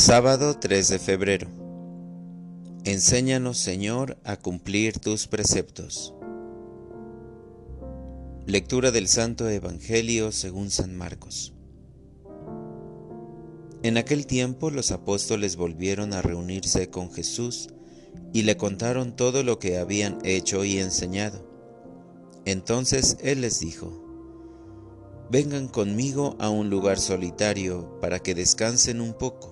Sábado 3 de febrero. Enséñanos, Señor, a cumplir tus preceptos. Lectura del Santo Evangelio según San Marcos. En aquel tiempo los apóstoles volvieron a reunirse con Jesús y le contaron todo lo que habían hecho y enseñado. Entonces Él les dijo, Vengan conmigo a un lugar solitario para que descansen un poco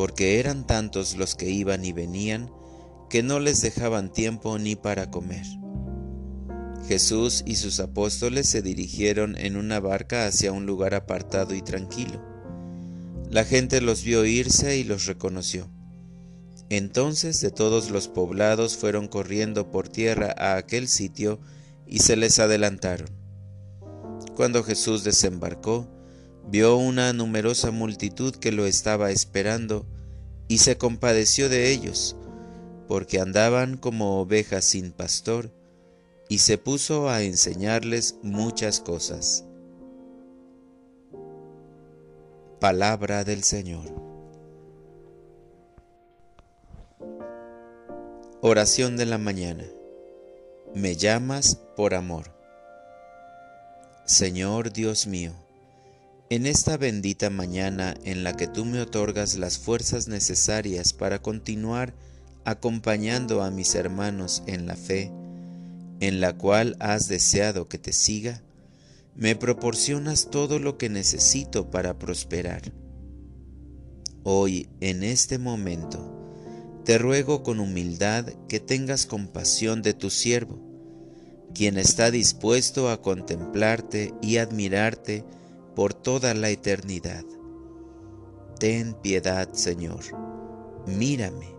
porque eran tantos los que iban y venían que no les dejaban tiempo ni para comer. Jesús y sus apóstoles se dirigieron en una barca hacia un lugar apartado y tranquilo. La gente los vio irse y los reconoció. Entonces de todos los poblados fueron corriendo por tierra a aquel sitio y se les adelantaron. Cuando Jesús desembarcó, vio una numerosa multitud que lo estaba esperando y se compadeció de ellos, porque andaban como ovejas sin pastor, y se puso a enseñarles muchas cosas. Palabra del Señor. Oración de la mañana. Me llamas por amor. Señor Dios mío, en esta bendita mañana en la que tú me otorgas las fuerzas necesarias para continuar acompañando a mis hermanos en la fe, en la cual has deseado que te siga, me proporcionas todo lo que necesito para prosperar. Hoy, en este momento, te ruego con humildad que tengas compasión de tu siervo, quien está dispuesto a contemplarte y admirarte por toda la eternidad. Ten piedad, Señor, mírame.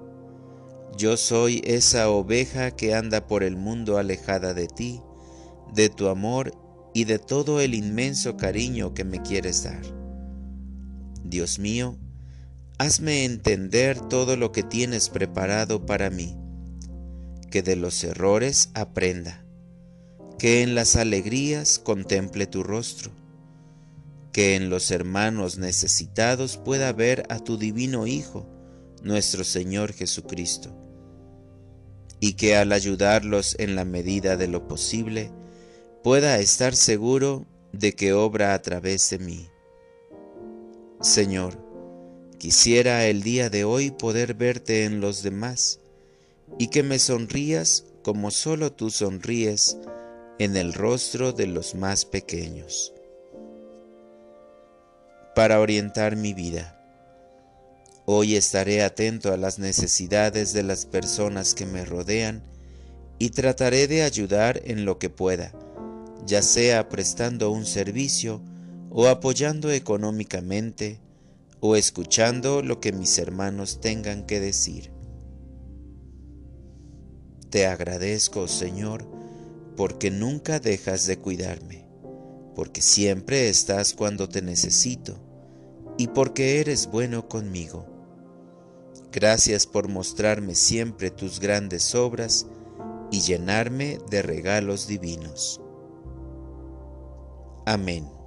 Yo soy esa oveja que anda por el mundo alejada de ti, de tu amor y de todo el inmenso cariño que me quieres dar. Dios mío, hazme entender todo lo que tienes preparado para mí, que de los errores aprenda, que en las alegrías contemple tu rostro que en los hermanos necesitados pueda ver a tu divino Hijo, nuestro Señor Jesucristo, y que al ayudarlos en la medida de lo posible, pueda estar seguro de que obra a través de mí. Señor, quisiera el día de hoy poder verte en los demás y que me sonrías como solo tú sonríes en el rostro de los más pequeños para orientar mi vida. Hoy estaré atento a las necesidades de las personas que me rodean y trataré de ayudar en lo que pueda, ya sea prestando un servicio o apoyando económicamente o escuchando lo que mis hermanos tengan que decir. Te agradezco, Señor, porque nunca dejas de cuidarme porque siempre estás cuando te necesito y porque eres bueno conmigo. Gracias por mostrarme siempre tus grandes obras y llenarme de regalos divinos. Amén.